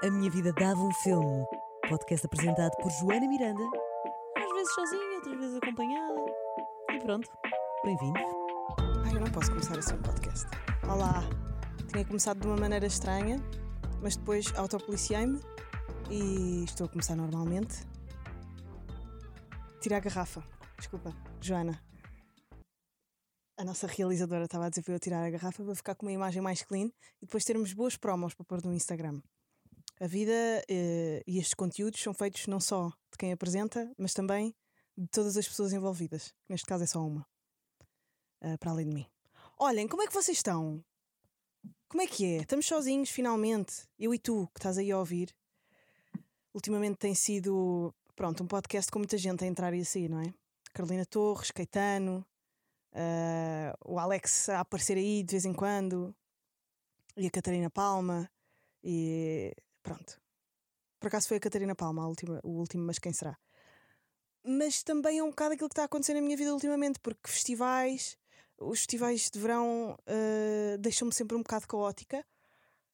A Minha Vida Dava um Filme. Podcast apresentado por Joana Miranda. Às vezes sozinha, outras vezes acompanhada. E pronto, bem-vindos. Ai, eu não posso começar assim um podcast. Olá! Tinha começado de uma maneira estranha, mas depois autopoliciei-me e estou a começar normalmente. Tira a garrafa. Desculpa, Joana. A nossa realizadora estava a dizer para eu tirar a garrafa para ficar com uma imagem mais clean e depois termos boas promos para pôr no Instagram. A vida eh, e estes conteúdos são feitos não só de quem apresenta, mas também de todas as pessoas envolvidas. Neste caso é só uma. Uh, para além de mim. Olhem, como é que vocês estão? Como é que é? Estamos sozinhos, finalmente. Eu e tu, que estás aí a ouvir. Ultimamente tem sido, pronto, um podcast com muita gente a entrar e a sair, não é? Carolina Torres, Caetano, uh, o Alex a aparecer aí de vez em quando, e a Catarina Palma, e pronto. Por acaso foi a Catarina Palma, a última, o último, mas quem será? Mas também é um bocado aquilo que está a acontecer na minha vida ultimamente, porque festivais, os festivais de verão uh, deixam-me sempre um bocado caótica,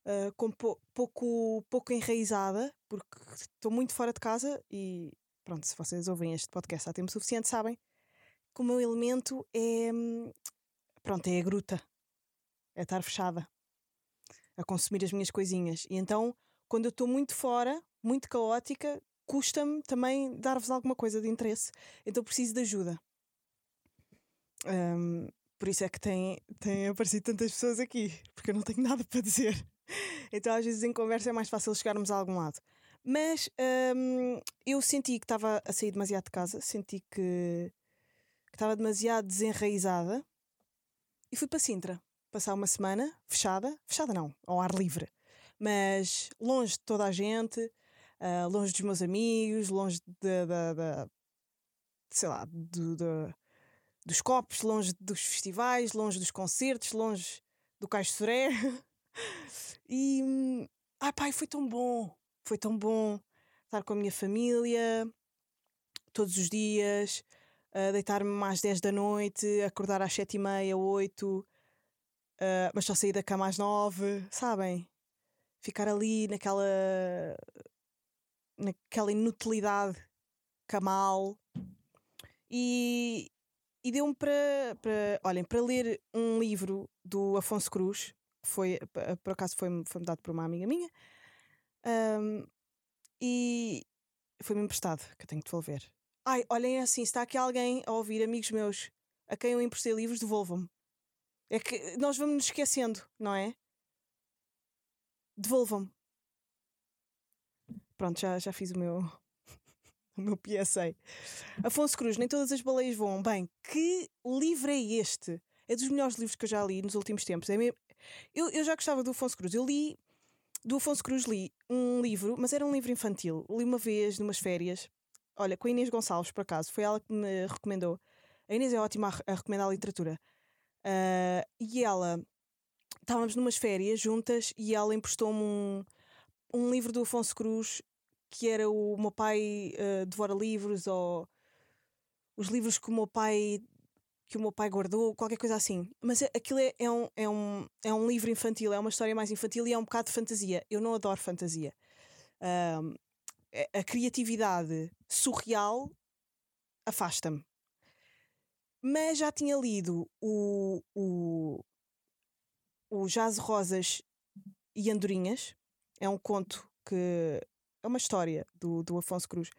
uh, com pou, pouco, pouco enraizada, porque estou muito fora de casa e pronto, se vocês ouvem este podcast há tempo suficiente, sabem que o meu elemento é pronto, é a gruta, é estar fechada a consumir as minhas coisinhas. E então, quando eu estou muito fora, muito caótica, custa-me também dar-vos alguma coisa de interesse. Então preciso de ajuda. Um, por isso é que têm, têm aparecido tantas pessoas aqui, porque eu não tenho nada para dizer. Então, às vezes, em conversa é mais fácil chegarmos a algum lado. Mas um, eu senti que estava a sair demasiado de casa, senti que, que estava demasiado desenraizada e fui para Sintra passar uma semana fechada fechada não, ao ar livre, mas longe de toda a gente, uh, longe dos meus amigos, longe de, de, de sei lá, de, de, dos copos, longe dos festivais, longe dos concertos, longe do Caixo Soré. e ai pai, foi tão bom, foi tão bom estar com a minha família todos os dias, uh, deitar-me às 10 da noite, acordar às 7 e meia, 8, uh, mas só sair da cama às 9, sabem? Ficar ali naquela naquela inutilidade camal e, e deu-me para, para, olhem, para ler um livro do Afonso Cruz, que foi, por acaso foi-me foi dado por uma amiga minha, um, e foi-me emprestado, que eu tenho que devolver. Ai, olhem, é assim, está aqui alguém a ouvir, amigos meus, a quem eu emprestei livros, devolvam-me. É que nós vamos nos esquecendo, não é? Devolvam-me. Pronto, já, já fiz o meu, o meu PSA. Afonso Cruz, nem todas as baleias voam. Bem, que livro é este? É dos melhores livros que eu já li nos últimos tempos. É mesmo... eu, eu já gostava do Afonso Cruz. Eu li, do Afonso Cruz, li um livro, mas era um livro infantil. Li uma vez, numas férias. Olha, com a Inês Gonçalves, por acaso. Foi ela que me recomendou. A Inês é ótima a, recomendar a literatura. Uh, e ela, estávamos numas férias juntas e ela emprestou-me um, um livro do Afonso Cruz que era o meu pai uh, devora livros ou os livros que o meu pai que o meu pai guardou, qualquer coisa assim. Mas aquilo é, é, um, é, um, é um livro infantil, é uma história mais infantil e é um bocado de fantasia. Eu não adoro fantasia. Um, a criatividade surreal afasta-me. Mas já tinha lido o, o, o Jazz Rosas e Andorinhas. É um conto que é uma história do, do Afonso Cruz.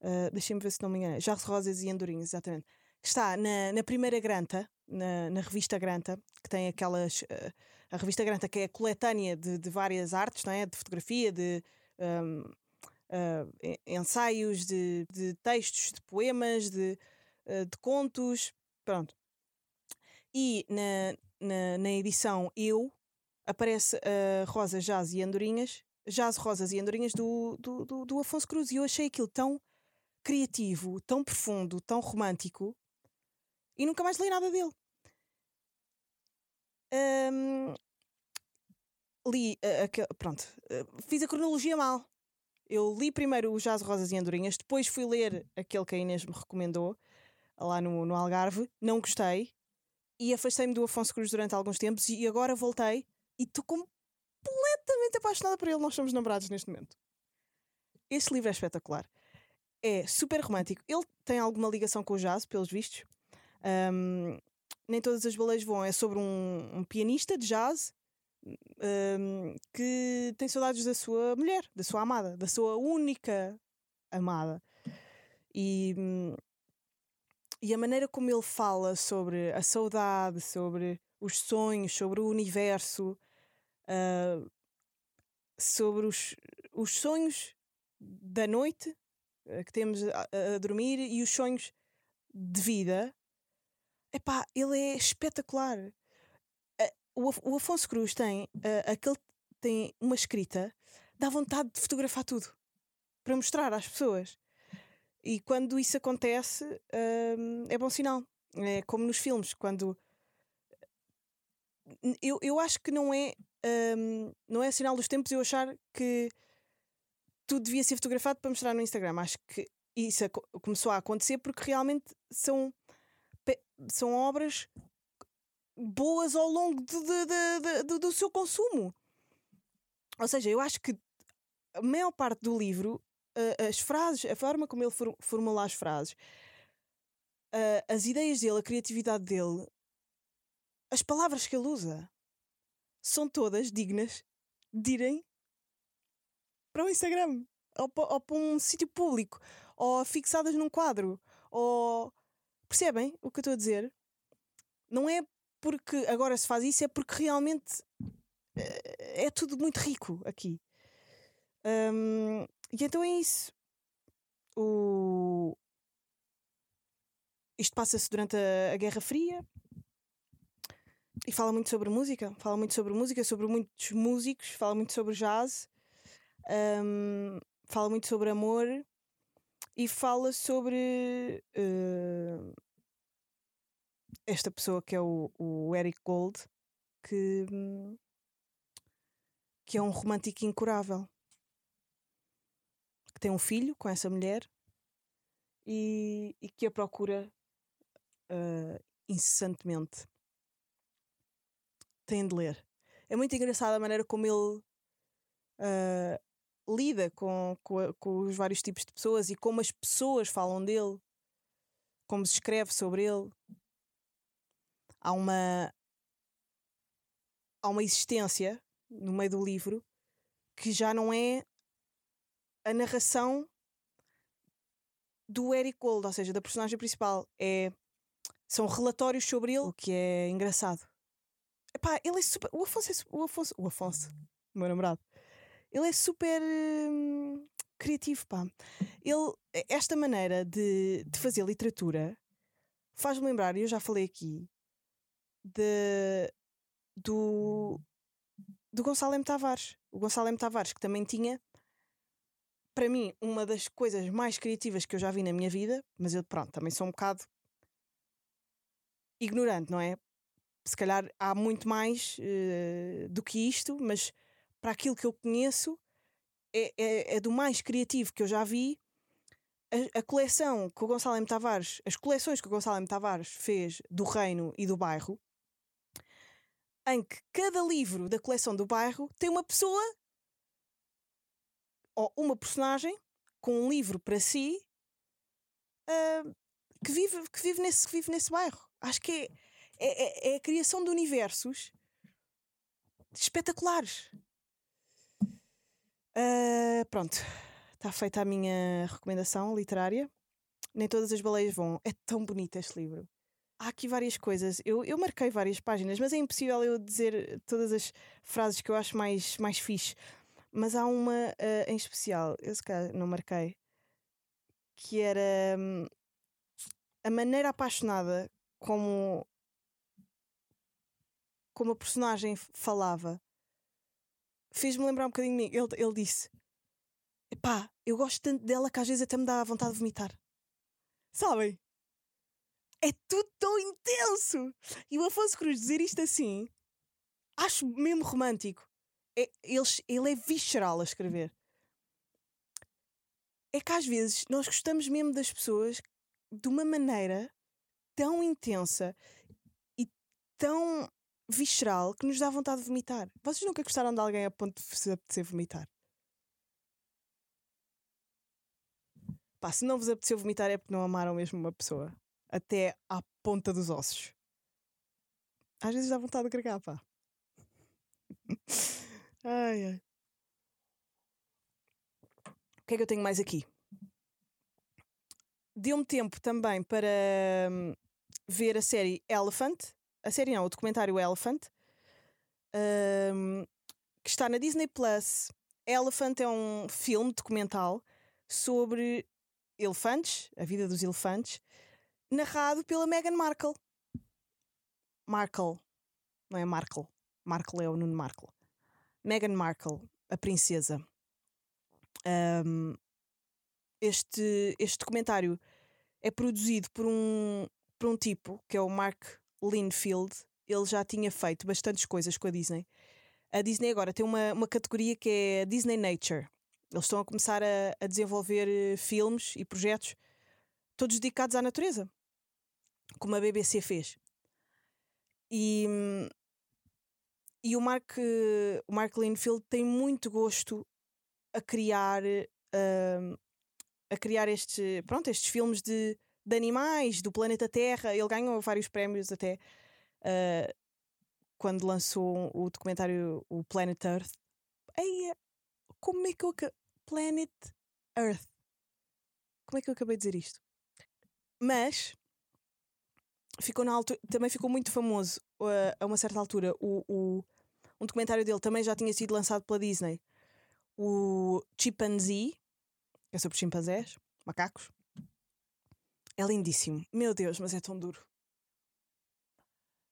Uh, Deixem-me ver se não me engano. Jazz Rosas e Andorinhas, exatamente. Que está na, na primeira Granta, na, na revista Granta, que tem aquelas. Uh, a revista Granta, que é coletânea de, de várias artes, não é? De fotografia, de. Um, uh, ensaios, de, de textos, de poemas, de, de contos, pronto. E na, na, na edição Eu aparece a Rosa, Jazz e Andorinhas, Jazz, Rosas e Andorinhas do, do, do, do Afonso Cruz. E eu achei aquilo tão criativo, tão profundo, tão romântico e nunca mais li nada dele. Um, li, uh, pronto, uh, fiz a cronologia mal. Eu li primeiro o Jazz, Rosas e Andorinhas, depois fui ler aquele que a Inês me recomendou lá no, no Algarve, não gostei e afastei-me do Afonso Cruz durante alguns tempos e agora voltei e estou completamente apaixonada por ele. Nós somos namorados neste momento. Este livro é espetacular. É super romântico. Ele tem alguma ligação com o jazz, pelos vistos. Um, nem todas as baleias voam. É sobre um, um pianista de jazz um, que tem saudades da sua mulher, da sua amada, da sua única amada. E, e a maneira como ele fala sobre a saudade, sobre os sonhos, sobre o universo, uh, sobre os, os sonhos da noite uh, que temos a, a, dormir e os sonhos de vida. Epá, ele é espetacular. Uh, o, o, Afonso Cruz tem aquele tem uma escrita, dá vontade de fotografar tudo para mostrar às pessoas. E quando isso acontece, hum, é bom sinal. É como nos filmes, quando. Eu, eu acho que não é, hum, não é sinal dos tempos eu achar que tudo devia ser fotografado para mostrar no Instagram. Acho que isso começou a acontecer porque realmente são, são obras boas ao longo de, de, de, do seu consumo. Ou seja, eu acho que a maior parte do livro uh, as frases, a forma como ele for, formula as frases, uh, as ideias dele, a criatividade dele, as palavras que ele usa, são todas dignas de irem para o Instagram ou, ou para um sítio público ou fixadas num quadro ou percebem o que eu estou a dizer? Não é porque agora se faz isso, é porque realmente é tudo muito rico aqui. Um, e então é isso. O... Isto passa-se durante a, a Guerra Fria e fala muito sobre música, fala muito sobre música, sobre muitos músicos, fala muito sobre jazz, um, fala muito sobre amor e fala sobre uh, esta pessoa que é o, o Eric Gold, que, que é um romântico incurável tem um filho com essa mulher e, e que a procura uh, incessantemente. Tem de ler. É muito engraçada a maneira como ele uh, lida com, com, com, os vários tipos de pessoas e como as pessoas falam dele, como se escreve sobre ele. Há uma, há uma existência no meio do livro que já não é a narração do Eric Gold, ou seja, da personagem principal. É, são relatórios sobre ele, o que é engraçado. Epá, ele é super. O Afonso, é, o Afonso, o Afonso, o meu namorado, ele é super hum, criativo, pá. Ele, esta maneira de, de fazer literatura faz-me lembrar, e eu já falei aqui, de, do, do Gonçalo M. Tavares. O Gonçalo M. Tavares, que também tinha para mim, uma das coisas mais criativas que eu já vi na minha vida, mas eu, pronto, também sou um bocado ignorante, não é? Se calhar há muito mais uh, do que isto, mas para aquilo que eu conheço, é, é, é do mais criativo que eu já vi. A, a, coleção que o Gonçalo M. Tavares, as coleções que o Gonçalo M. Tavares fez do Reino e do Bairro, em que cada livro da coleção do bairro tem uma pessoa ou uma personagem com um livro para si uh, que, vive, que, vive nesse, que vive nesse bairro. Acho que é, é, é, é a criação de universos espetaculares. Uh, pronto, está feita a minha recomendação literária. Nem todas as baleias vão. É tão bonito este livro. Há aqui várias coisas. Eu, eu marquei várias páginas, mas é impossível eu dizer todas as frases que eu acho mais, mais fixe. Mas há uma uh, em especial, eu se calhar não marquei, que era hum, a maneira apaixonada como, como a personagem falava. Fez-me lembrar um bocadinho de mim. Ele, ele disse: Epá, eu gosto tanto dela que às vezes até me dá vontade de vomitar. Sabem? É tudo tão intenso! E o Afonso Cruz dizer isto assim, acho mesmo romântico é, ele, ele é visceral a escrever. É que às vezes nós gostamos mesmo das pessoas de uma maneira tão intensa e tão visceral que nos dá vontade de vomitar. Vocês nunca gostaram de alguém a ponto de se apetecer vomitar? Pá, se não vos apeteceu vomitar é porque não amaram mesmo uma pessoa. Até à ponta dos ossos. Às vezes dá vontade de agregar, pá. ai, ai. O que é que eu tenho mais aqui? Deu-me tempo também para hum, ver a série Elephant. A série não, o documentário Elephant. hum, que está na Disney Plus. Elephant é um filme documental sobre elefantes, a vida dos elefantes, narrado pela Meghan Markle. Markle, não é Markle. Markle é o Nuno Markle. Meghan Markle, a princesa. Um, este, este documentário é produzido por um, por um tipo que é o Mark Linfield. Ele já tinha feito bastantes coisas com a Disney. A Disney agora tem uma, uma categoria que é Disney Nature. Eles estão a começar a, a desenvolver eh, filmes e projetos todos dedicados à natureza, como a BBC fez. E, hum, e o Mark, o Mark Linfield tem muito gosto a criar hum, a criar este, pronto, estes filmes de, de animais do planeta Terra. Ele ganhou vários prémios até uh, quando lançou o documentário o Planet Earth. Ei, como é que eu Planet Earth? Como é que eu acabei de dizer isto? Mas ficou na altura, também ficou muito famoso uh, a uma certa altura. O, o- um documentário dele também já tinha sido lançado pela Disney. O Chimpanzee, é sobre chimpanzés, macacos. É lindíssimo. Meu Deus, mas é tão duro.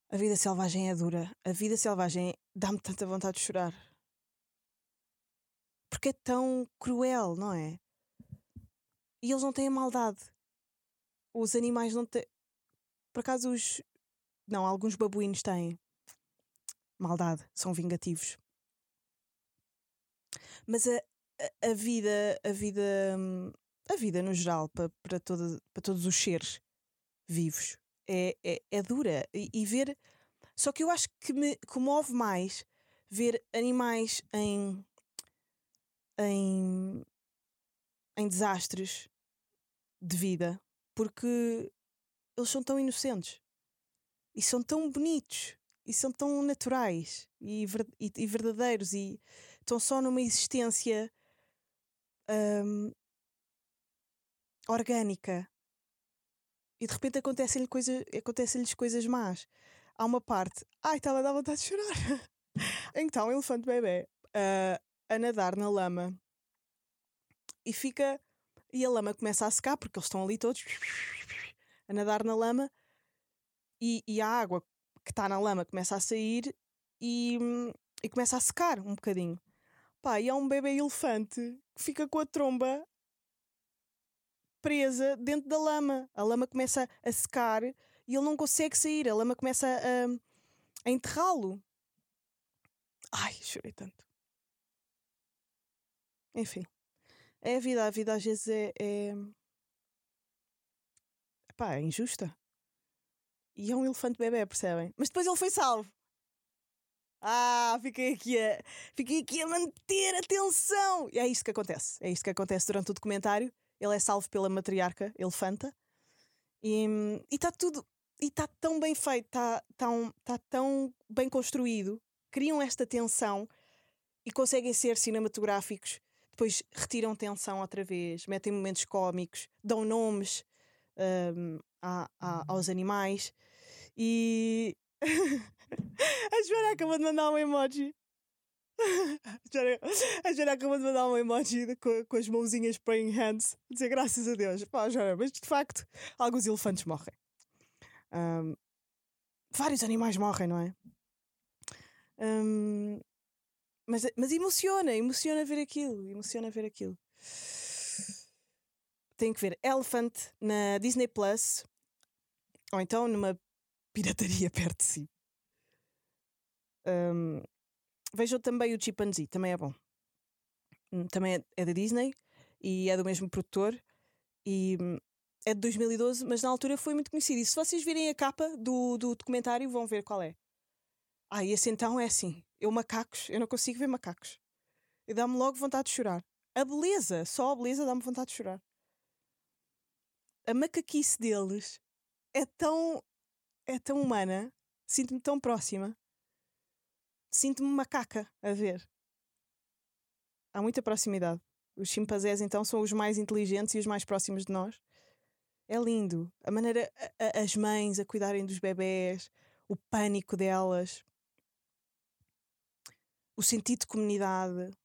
A vida selvagem é dura. A vida selvagem dá-me tanta vontade de chorar. Porque é tão cruel, não é? E eles não têm maldade. Os animais não têm. Por acaso, os. Não, alguns babuínos têm maldade, são vingativos. Mas a, a, a vida, a vida, a vida no geral, para, para, toda, para todos os seres vivos, é, é, é dura. E, e ver. Só que eu acho que me comove mais ver animais em. em. em desastres de vida, porque eles são tão inocentes e são tão bonitos e são tão naturais e, ver- e- e verdadeiros e estão só numa existência hum, orgânica e de repente acontecem-lhe coisa, acontecem-lhes coisas más. Há uma parte, ai, estava a dar vontade de chorar. então, o elefante bebê ah, a nadar na lama e fica. E a lama começa a secar porque eles estão ali todos a nadar na lama e, e a água que está na lama começa a sair e, e começa a secar um bocadinho. Pá, e há um bebê elefante que fica com a tromba presa dentro da lama. A lama começa a secar e ele não consegue sair. A lama começa a, a enterrá-lo. Ai, chorei tanto. Enfim, é a vida. A vida às vezes é. é... Pá, é injusta. E é um elefante bebê, percebem? Mas depois ele foi salvo. Ah, fiquei aqui a, fiquei aqui a manter a tensão. E é isto que acontece. É isto que acontece durante o documentário. Ele é salvo pela matriarca elefanta. E está tudo. E está tão bem feito, está tão, tá tão bem construído. Criam esta tensão e conseguem ser cinematográficos. Depois retiram tensão outra vez, metem momentos cómicos, dão nomes hum, a- a- aos animais. E a Joana acabou de mandar um emoji. A Joana, acabou de mandar um emoji com, com as mãozinhas praying hands. Dizer graças a Deus. Pá, Joana, mas de facto, alguns elefantes morrem. Ahm, vários animais morrem, não é? Ahm, mas, mas emociona, emociona ver aquilo. Emociona ver aquilo. Tem que ver Elephant na Disney Plus ou então numa pirataria perto de si. Ahm, vejam também o Chimpanzee, também é bom. Hum, Também é, é da Disney e é do mesmo produtor e hum, é de 2012, mas na altura foi muito conhecido. E se vocês virem a capa do, do documentário, vão ver qual é. Ah, esse então é assim. Eu macacos, eu não consigo ver macacos. E dá-me logo vontade de chorar. A beleza, só a beleza dá-me vontade de chorar. A macaquice deles é tão é tão humana, sinto-me tão próxima. Sinto-me macaca a ver. Há muita proximidade. Os chimpanzés então são os mais inteligentes e os mais próximos de nós. É lindo. A maneira, a- a- as mães a cuidarem dos bebés, o pânico delas, o sentido de comunidade.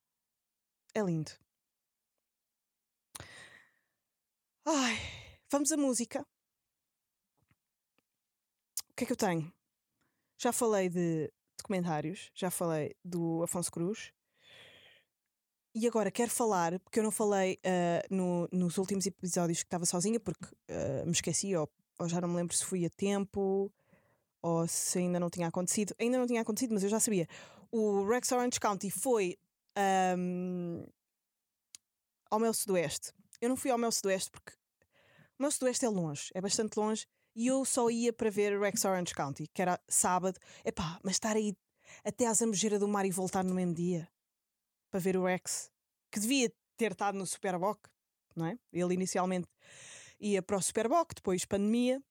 É lindo. Ai, vamos à música. Que é que eu tenho? Já falei de documentários, já falei do Afonso Cruz. E agora quero falar, porque eu não falei ah, no- nos últimos episódios que estava sozinha, porque ah, me esqueci, ou, ou já não me lembro se fui a tempo, ou se ainda não tinha acontecido. Ainda não tinha acontecido, mas eu já sabia. O Rex Orange County foi ahm, ao meu sudoeste. Eu não fui ao meu sudoeste porque o meu sudoeste é longe, é bastante longe, e eu só ia para ver Rex Orange County, que era sábado. Epá, mas estar aí até à Zambujeira do Mar e voltar no mesmo dia para ver o Rex, que devia ter estado no Superboc, não é? Ele inicialmente ia para o Superboc, depois pandemia,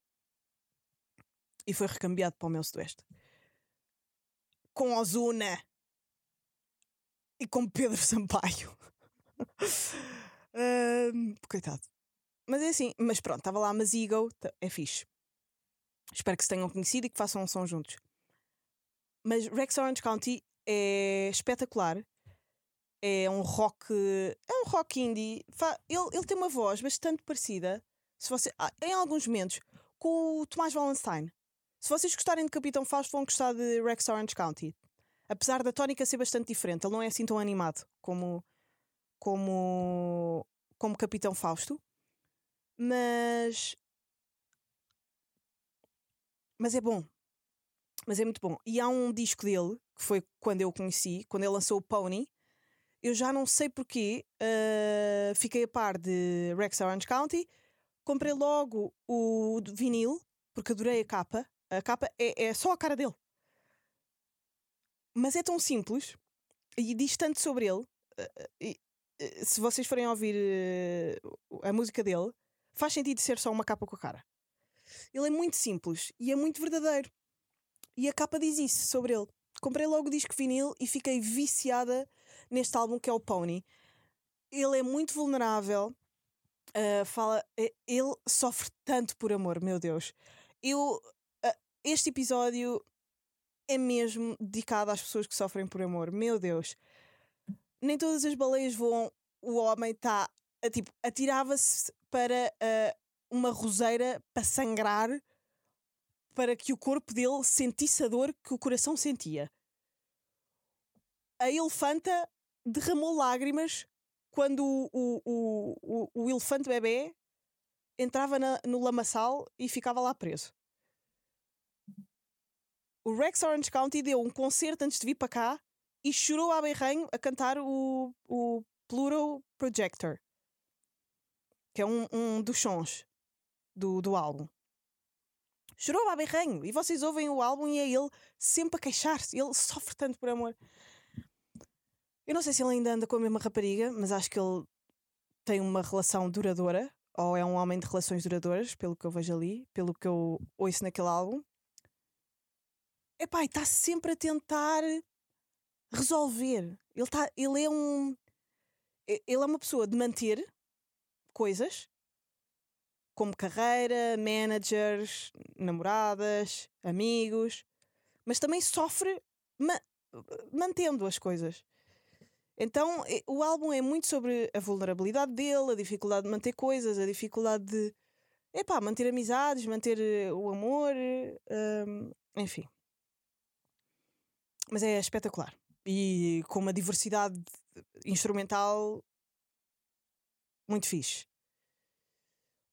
e foi recambiado para o meu sudoeste. Com Ozuna e com Pedro Sampaio. Ahm, coitado. Mas é assim, mas pronto, estava lá a Mazigo, tá- é fixe. Espero que se tenham conhecido e que façam um som juntos. Mas Rex Orange County é espetacular. É um rock. É um rock indie. Ele, ele tem uma voz bastante parecida, se você, ah, em alguns momentos, com o Tomás Wallenstein. Se vocês gostarem de Capitão Fausto, vão gostar de Rex Orange County. Apesar da tónica ser bastante diferente, ele não é assim tão animado como, como, como Capitão Fausto. Mas. Mas é bom. Mas é muito bom. E há um disco dele, que foi quando eu o conheci, quando ele lançou o Pony. Eu já não sei porquê, ah, fiquei a par de Rex Orange County, comprei logo o vinil, porque adorei a capa. A capa é, é só a cara dele. Mas é tão simples e diz tanto sobre ele. ah, ah, e, se vocês forem ouvir a música dele, faz sentido ser só uma capa com a cara. Ele é muito simples e é muito verdadeiro. E a capa diz isso sobre ele. Comprei logo o disco vinil e fiquei viciada neste álbum que é o Pony. Ele é muito vulnerável. ah, fala, eh, ele sofre tanto por amor, meu Deus. Eu, ah, este episódio é mesmo dedicado às pessoas que sofrem por amor, meu Deus. Nem todas as baleias voam. O homem está, tipo, atirava-se para uma roseira para sangrar para que o corpo dele sentisse a dor que o coração sentia. A elefanta derramou lágrimas quando o, o, o, o, elefante bebê entrava na- no lamaçal e ficava lá preso. O Rex Orange County deu um concerto antes de vir para cá e chorou a berranho a cantar o, o Plural Projector, que é um, um dos sons do, do álbum. Chorou a berranho. E vocês ouvem o álbum e é ele sempre a queixar-se. Ele sofre tanto por amor. Eu não sei se ele ainda anda com a mesma rapariga, mas acho que ele tem uma relação duradoura. Ou é um homem de relações duradouras, pelo que eu vejo ali, pelo que eu ouço naquele álbum. Epá, e está sempre a tentar resolver. Ele, tá, ele é um. Ele é uma pessoa de manter coisas, como carreira, managers, namoradas, amigos, mas também sofre ma- mantendo as coisas. Então o álbum é muito sobre a vulnerabilidade dele, a dificuldade de manter coisas, a dificuldade de epá, manter amizades, manter eh, o amor, hum, enfim. Mas é espetacular. E com uma diversidade instrumental muito fixe.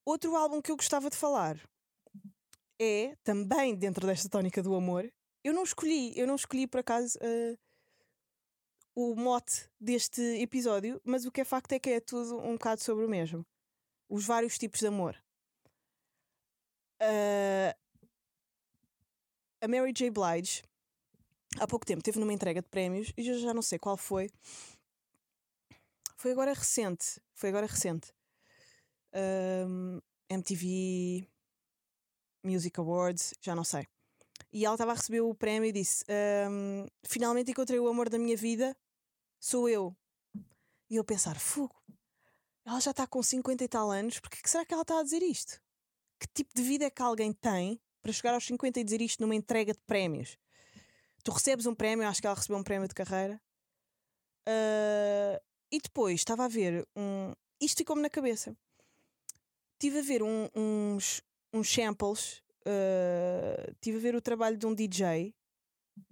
Outro álbum que eu gostava de falar é também dentro desta tónica do amor. Eu não escolhi, eu não escolhi por acaso eh, o mote deste episódio, mas o que é facto é que é tudo um bocado sobre o mesmo. Os vários tipos de amor. Eh, a Mary J. Blige há pouco tempo teve numa entrega de prémios e eu já não sei qual foi. Foi agora recente. Foi agora recente. Um, MTV Music Awards, já não sei. E ela estava a receber o prémio e disse: um, Finalmente encontrei o amor da minha vida, sou eu. E eu pensar: Fogo, ela já está com 50 e tal anos, porque que será que ela está a dizer isto? Que tipo de vida é que alguém tem para chegar aos 50 e dizer isto numa entrega de prémios? Tu recebes um prémio, acho que ela recebeu um prémio de carreira. Uh, e depois estava a ver um. Isto ficou-me na cabeça. Estive a ver um, uns, uns samples. Estive a ver o trabalho de um DJ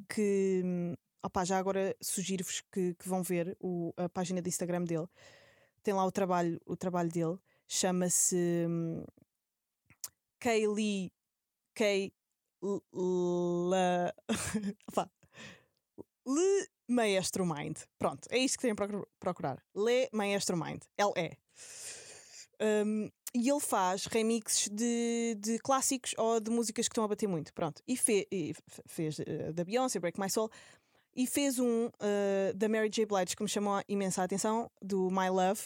que. Opa, já agora sugiro-vos que, que, vão ver o, a página do Instagram dele. Tem lá o trabalho, o trabalho dele. Chama-se um, Kaylee K. Le Maestro Mind. Pronto, é isto que têm que procurar. Le Maestro Mind. L-E. Um, e ele faz remixes de, de clássicos ou de músicas que estão a bater muito. Pronto. E, fe, e fez uh, da Beyoncé, Break My Soul. E fez um uh, da Mary J. Blige que me chamou imensa atenção, do My Love.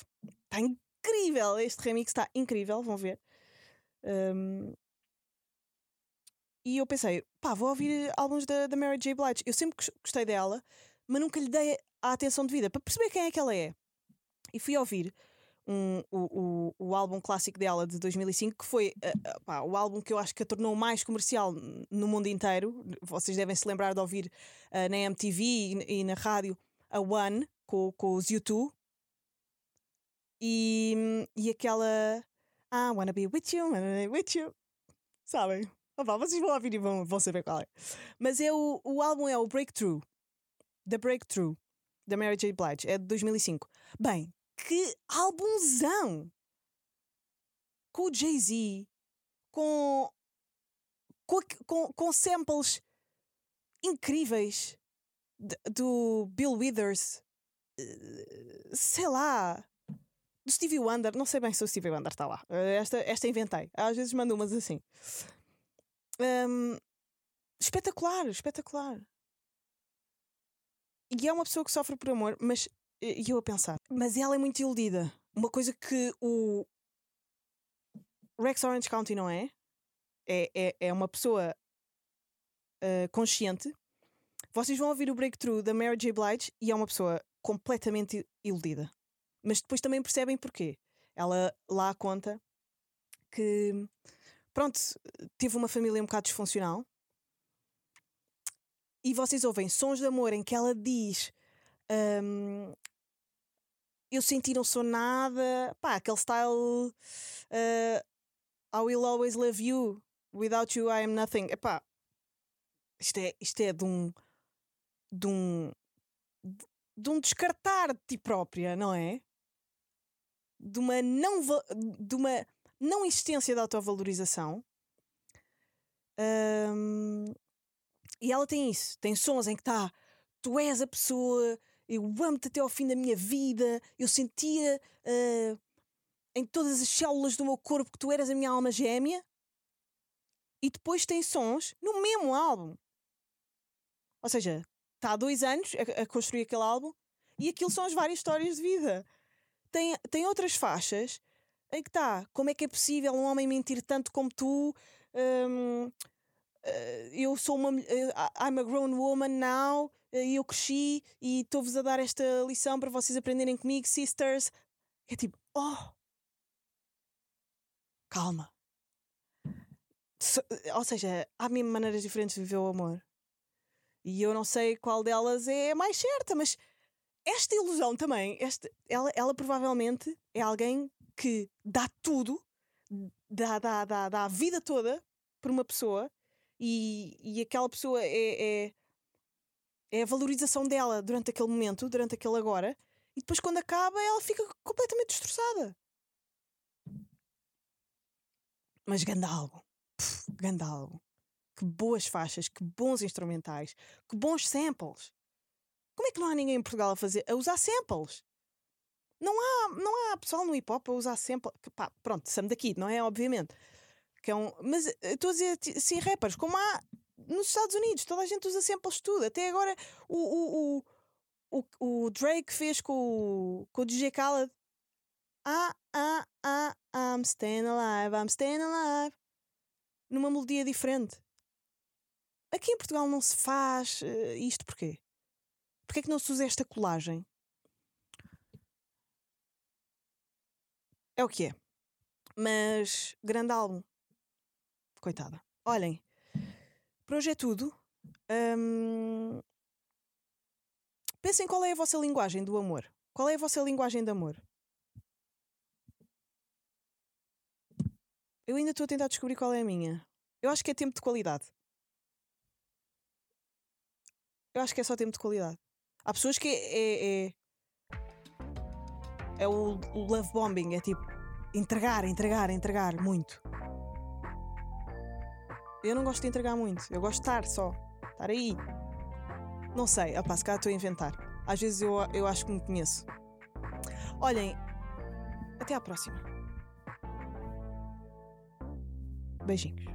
Está incrível! Este remix está incrível, vão ver. Um, e eu pensei, pá, vou ouvir álbuns da, da Mary J. Blige. Eu sempre gostei dela, mas nunca lhe dei a atenção devida para perceber quem é que ela é. E fui ouvir um, o, o, o álbum clássico dela de 2005, que foi uh, pá, o álbum que eu acho que a tornou mais comercial no mundo inteiro. Vocês devem se lembrar de ouvir uh, na MTV e, e, na rádio a One com, com os U2 e, e aquela I wanna be with you, wanna be with you. Sabem? Opa, vocês vão ouvir e vão, vão saber qual é. Mas é o, o álbum é o Breakthrough. The Breakthrough. Da Mary J. Blige. É de 2005. Bem, que álbumzão! Com o Jay-Z. Com, com, com, com samples incríveis do Bill Withers. Eh, sei lá. Do Stevie Wonder. Não sei bem se o Stevie Wonder está lá. Eh, esta, esta inventei. Às vezes mando umas assim. Um, espetacular, espetacular. E é uma pessoa que sofre por amor, mas e eu a pensar, mas ela é muito iludida. Uma coisa que o Rex Orange County não é, é, é, é uma pessoa uh, consciente. Vocês vão ouvir o breakthrough da Mary J. Blige e é uma pessoa completamente iludida. Mas depois também percebem porquê. Ela lá conta que pronto, teve uma família um bocado disfuncional. E vocês ouvem sons de amor em que ela diz: um, Eu senti não sou nada. Pá, aquele style. Uh, I will always love you. Without you I am nothing. Epá, isto é, isto é de um. de um. de um descartar de ti própria, não é? De uma não. de uma não existência de autovalorização. Um, e ela tem isso, tem sons em que está, tu és a pessoa, eu amo-te até ao fim da minha vida, eu sentia uh, em todas as células do meu corpo que tu eras a minha alma gêmea. E depois tem sons no mesmo álbum. Ou seja, está há dois anos a, a construir aquele álbum e aquilo são as várias histórias de vida. Tem, tem outras faixas em que está. Como é que é possível um homem mentir tanto como tu? Um, eh, eu sou uma. Eh, I'm a grown woman now. Eh, e eu cresci e estou-vos a dar esta lição para vocês aprenderem comigo, sisters. É tipo, oh! Calma. So, ou seja, há mesmo maneiras diferentes de viver o amor. E eu não sei qual delas é mais certa, mas esta ilusão também, esta, ela, ela provavelmente é alguém que dá tudo, dá, dá, dá, dá a vida toda por uma pessoa e, e aquela pessoa é, é, é a valorização dela durante aquele momento, durante aquele agora, e depois quando acaba ela fica completamente destroçada. Mas Gandalvo, Gandalvo, que boas faixas, que bons instrumentais, que bons samples. Como é que não há ninguém em Portugal a fazer, a usar samples? Não há, não há pessoal no hip hop a usar sempre. Pá, pronto, Sam daqui, não é? Obviamente. Que é um, mas eh, estou a dizer, sim, rappers, como há nos Estados Unidos, toda a gente usa samples tudo. Até agora o, o, o, o, o Drake fez com o, com o DJ Khaled. Ah, ah, ah, I'm staying alive, I'm staying alive. Numa melodia diferente. Aqui em Portugal não se faz uh, isto porquê? Porquê é que não se usa esta colagem? É o que é. Mas grande álbum. Coitada. Olhem, por hoje é tudo. Hum, Pensem qual é a vossa linguagem do amor. Qual é a vossa linguagem de amor? Eu ainda estou a tentar descobrir qual é a minha. Eu acho que é tempo de qualidade. Eu acho que é só tempo de qualidade. Há pessoas que é. É, é, é o love bombing, é tipo entregar, entregar, entregar muito. Eu não gosto de entregar muito. Eu gosto de estar só. Estar aí. Não sei. Opá, se calhar estou a inventar. Às vezes eu, eu acho que me conheço. Olhem. Até à próxima. Beijinhos.